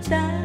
在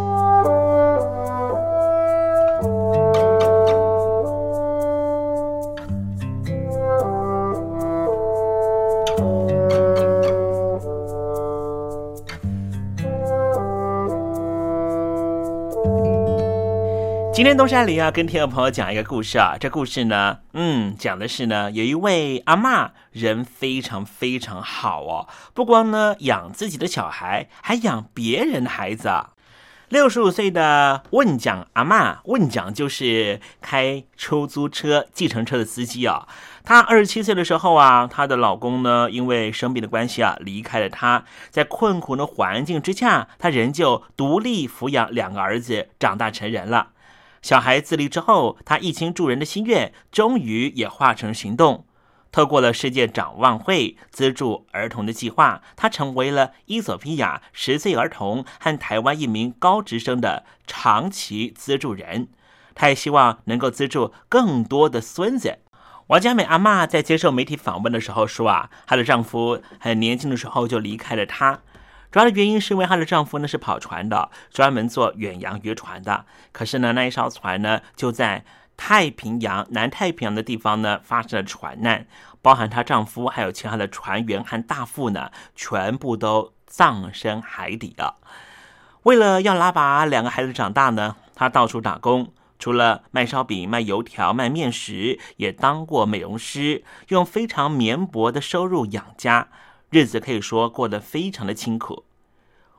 今天东山林要跟听众朋友讲一个故事啊，这故事呢，嗯，讲的是呢，有一位阿嬷人非常非常好哦，不光呢养自己的小孩，还养别人的孩子啊。六十五岁的问讲阿嬷，问讲就是开出租车、计程车的司机啊。她二十七岁的时候啊，她的老公呢因为生病的关系啊离开了她，在困苦的环境之下，她仍旧独立抚养两个儿子，长大成人了。小孩自立之后，他一心助人的心愿终于也化成行动。透过了世界展望会资助儿童的计划，他成为了伊索比亚十岁儿童和台湾一名高职生的长期资助人。他也希望能够资助更多的孙子。王佳美阿嬷在接受媒体访问的时候说：“啊，她的丈夫很年轻的时候就离开了她。”主要的原因是因为她的丈夫呢是跑船的，专门做远洋渔船的。可是呢，那一艘船呢就在太平洋、南太平洋的地方呢发生了船难，包含她丈夫还有其他的船员和大副呢，全部都葬身海底了。为了要拉拔两个孩子长大呢，她到处打工，除了卖烧饼、卖油条、卖面食，也当过美容师，用非常绵薄的收入养家。日子可以说过得非常的清苦。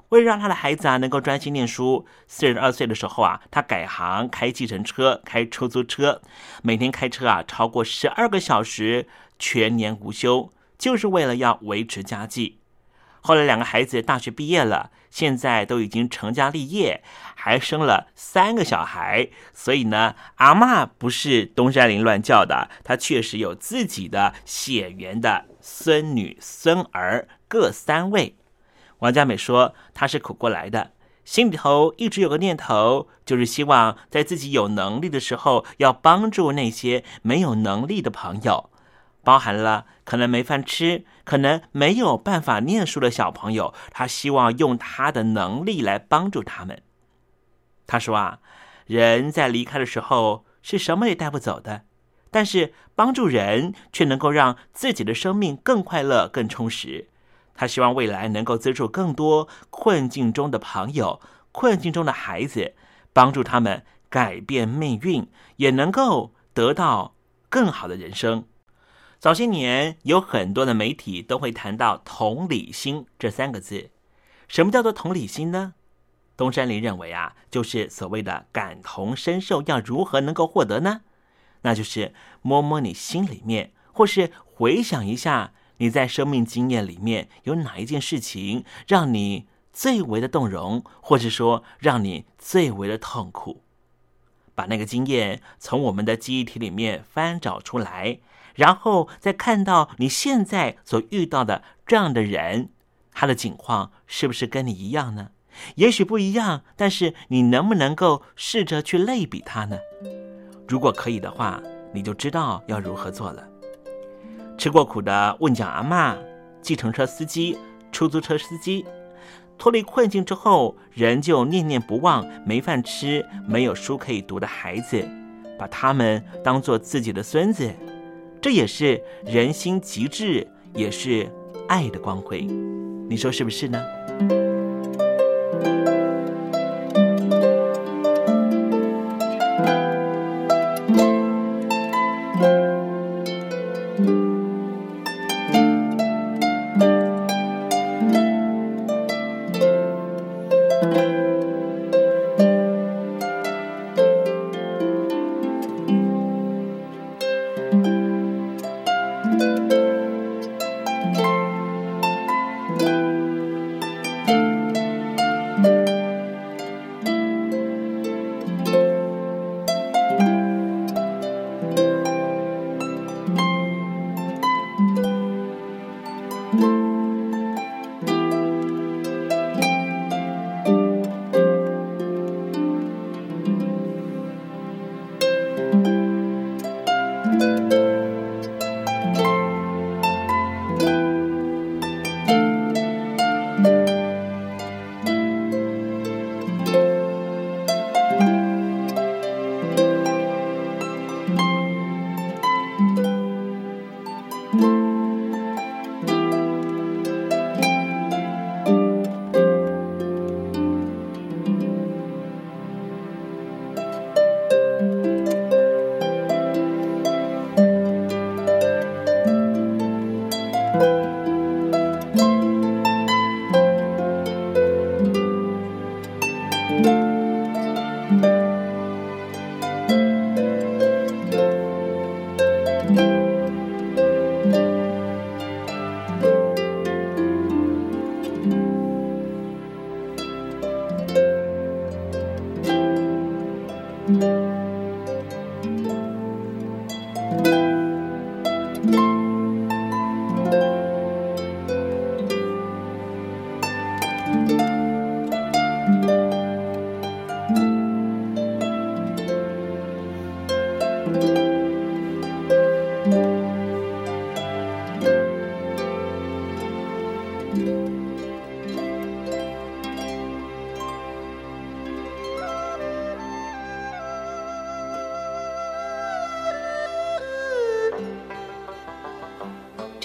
为了让他的孩子啊能够专心念书，四十二岁的时候啊，他改行开计程车、开出租车，每天开车啊超过十二个小时，全年无休，就是为了要维持家计。后来两个孩子大学毕业了，现在都已经成家立业，还生了三个小孩。所以呢，阿嬷不是东山林乱叫的，她确实有自己的血缘的孙女孙儿各三位。王佳美说，她是苦过来的，心里头一直有个念头，就是希望在自己有能力的时候，要帮助那些没有能力的朋友。包含了可能没饭吃、可能没有办法念书的小朋友，他希望用他的能力来帮助他们。他说啊，人在离开的时候是什么也带不走的，但是帮助人却能够让自己的生命更快乐、更充实。他希望未来能够资助更多困境中的朋友、困境中的孩子，帮助他们改变命运，也能够得到更好的人生。早些年，有很多的媒体都会谈到“同理心”这三个字。什么叫做同理心呢？东山林认为啊，就是所谓的感同身受。要如何能够获得呢？那就是摸摸你心里面，或是回想一下你在生命经验里面有哪一件事情让你最为的动容，或者说让你最为的痛苦，把那个经验从我们的记忆体里面翻找出来。然后再看到你现在所遇到的这样的人，他的境况是不是跟你一样呢？也许不一样，但是你能不能够试着去类比他呢？如果可以的话，你就知道要如何做了。吃过苦的问讲阿妈、计程车司机、出租车司机，脱离困境之后，仍旧念念不忘没饭吃、没有书可以读的孩子，把他们当做自己的孙子。这也是人心极致，也是爱的光辉，你说是不是呢？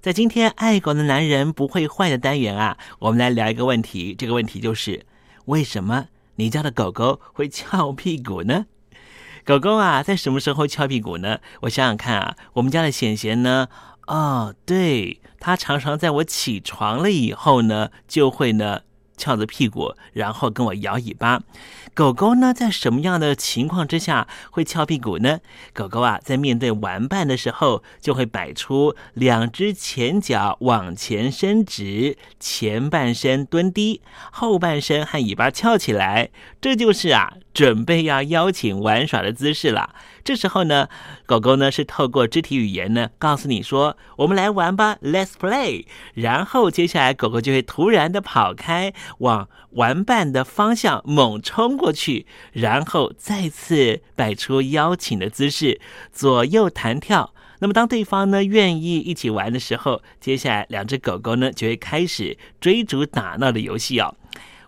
在今天爱狗的男人不会坏的单元啊，我们来聊一个问题。这个问题就是：为什么你家的狗狗会翘屁股呢？狗狗啊，在什么时候翘屁股呢？我想想看啊，我们家的贤贤呢？哦，对，它常常在我起床了以后呢，就会呢。翘着屁股，然后跟我摇尾巴。狗狗呢，在什么样的情况之下会翘屁股呢？狗狗啊，在面对玩伴的时候，就会摆出两只前脚往前伸直，前半身蹲低，后半身和尾巴翘起来，这就是啊，准备要邀请玩耍的姿势了。这时候呢，狗狗呢是透过肢体语言呢，告诉你说：“我们来玩吧，Let's play。”然后接下来，狗狗就会突然的跑开，往玩伴的方向猛冲过去，然后再次摆出邀请的姿势，左右弹跳。那么，当对方呢愿意一起玩的时候，接下来两只狗狗呢就会开始追逐打闹的游戏哦。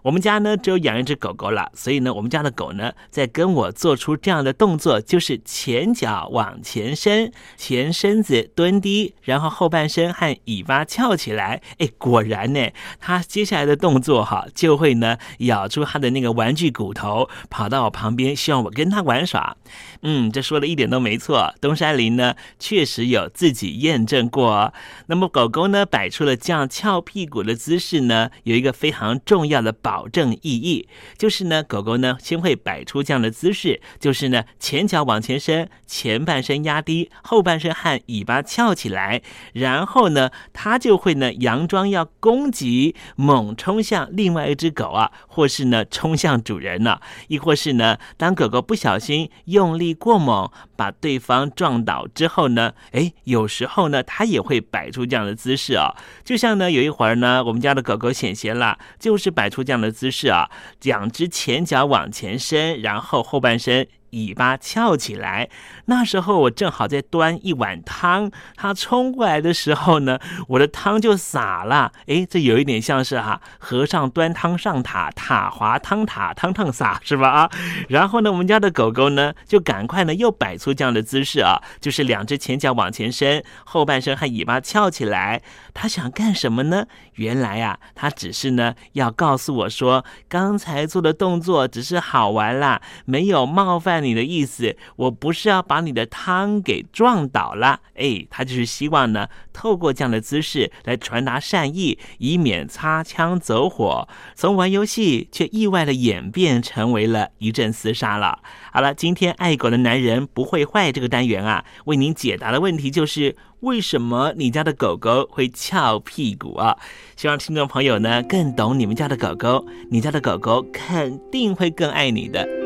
我们家呢只有养一只狗狗了，所以呢，我们家的狗呢在跟我做出这样的动作，就是前脚往前伸，前身子蹲低，然后后半身和尾巴翘起来。哎，果然呢，它接下来的动作哈就会呢咬住它的那个玩具骨头，跑到我旁边，希望我跟它玩耍。嗯，这说的一点都没错。东山林呢确实有自己验证过。那么狗狗呢摆出了这样翘屁股的姿势呢，有一个非常重要的保证意义，就是呢狗狗呢先会摆出这样的姿势，就是呢前脚往前伸，前半身压低，后半身和尾巴翘起来，然后呢它就会呢佯装要攻击，猛冲向另外一只狗啊，或是呢冲向主人呢、亦或是呢当狗狗不小心用力过猛，把对方撞倒之后呢，哎，有时候呢，它也会摆出这样的姿势啊、就像呢，有一会儿呢，我们家的狗狗显贤了，就是摆出这样的姿势啊，两只前脚往前伸，然后后半身尾巴翘起来。那时候我正好在端一碗汤，它冲过来的时候呢，我的汤就洒了。哎，这有一点像是哈和尚端汤上塔，塔滑汤塔，汤汤洒，是吧？啊，然后呢，我们家的狗狗呢，就赶快呢又摆出这样的姿势啊，就是两只前脚往前伸，后半身和尾巴翘起来。他想干什么呢？原来呀，他只是呢要告诉我说，刚才做的动作只是好玩啦，没有冒犯你的意思。我不是要把你的汤给撞倒了。哎，他就是希望呢，透过这样的姿势来传达善意，以免擦枪走火。从玩游戏却意外的演变成为了一阵厮杀了。好了，今天爱狗的男人不会坏这个单元啊，为您解答的问题就是。为什么你家的狗狗会翘屁股啊？希望听众朋友呢更懂你们家的狗狗，你家的狗狗肯定会更爱你的。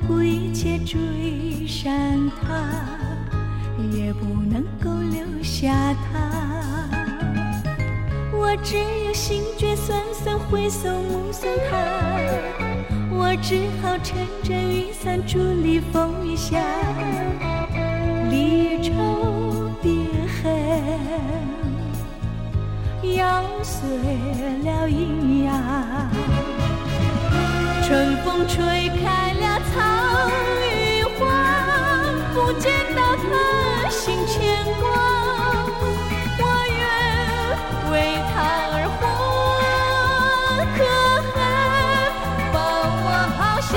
不顾一切追上他，也不能够留下他。我只有心酸酸，回首目送他。我只好撑着雨伞，伫立风雨下。离愁别恨，咬碎了银牙。春风吹开。草与花，不见到他心牵挂。我愿为他而活，可恨把我抛下。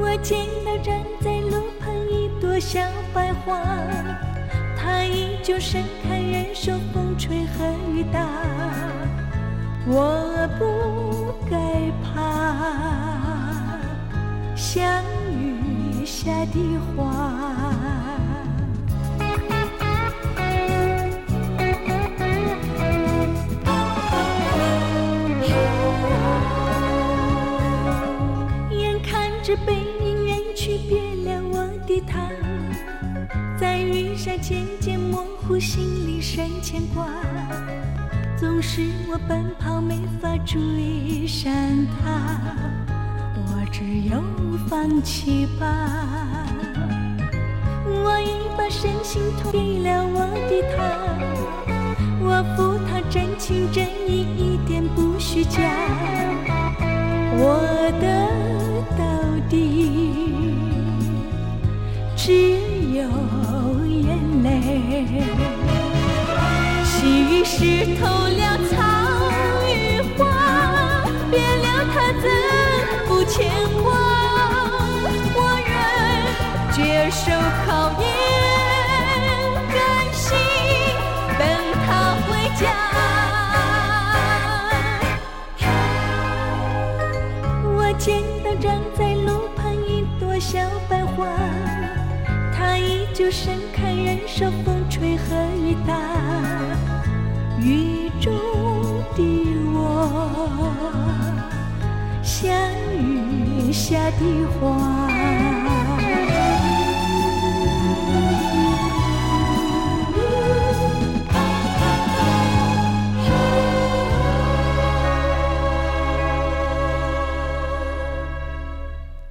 我见到站在路旁一朵小白花，它依旧盛开，忍受风吹和雨打。我不该怕像雨下的花。眼看着背影远去，别了我的他，在云上渐渐模糊，心里生牵挂，总是我奔跑没法追上他，我只有放弃吧。我已把身心托给了我的他，我负他真情真意，一点不虚假。我的到底只有。湿透了草与花，别了他怎不牵挂？我愿接受考验，甘心等他回家。我见到站在路旁一朵小白花，它依旧盛开。忍受风吹和，雨像雨下的花。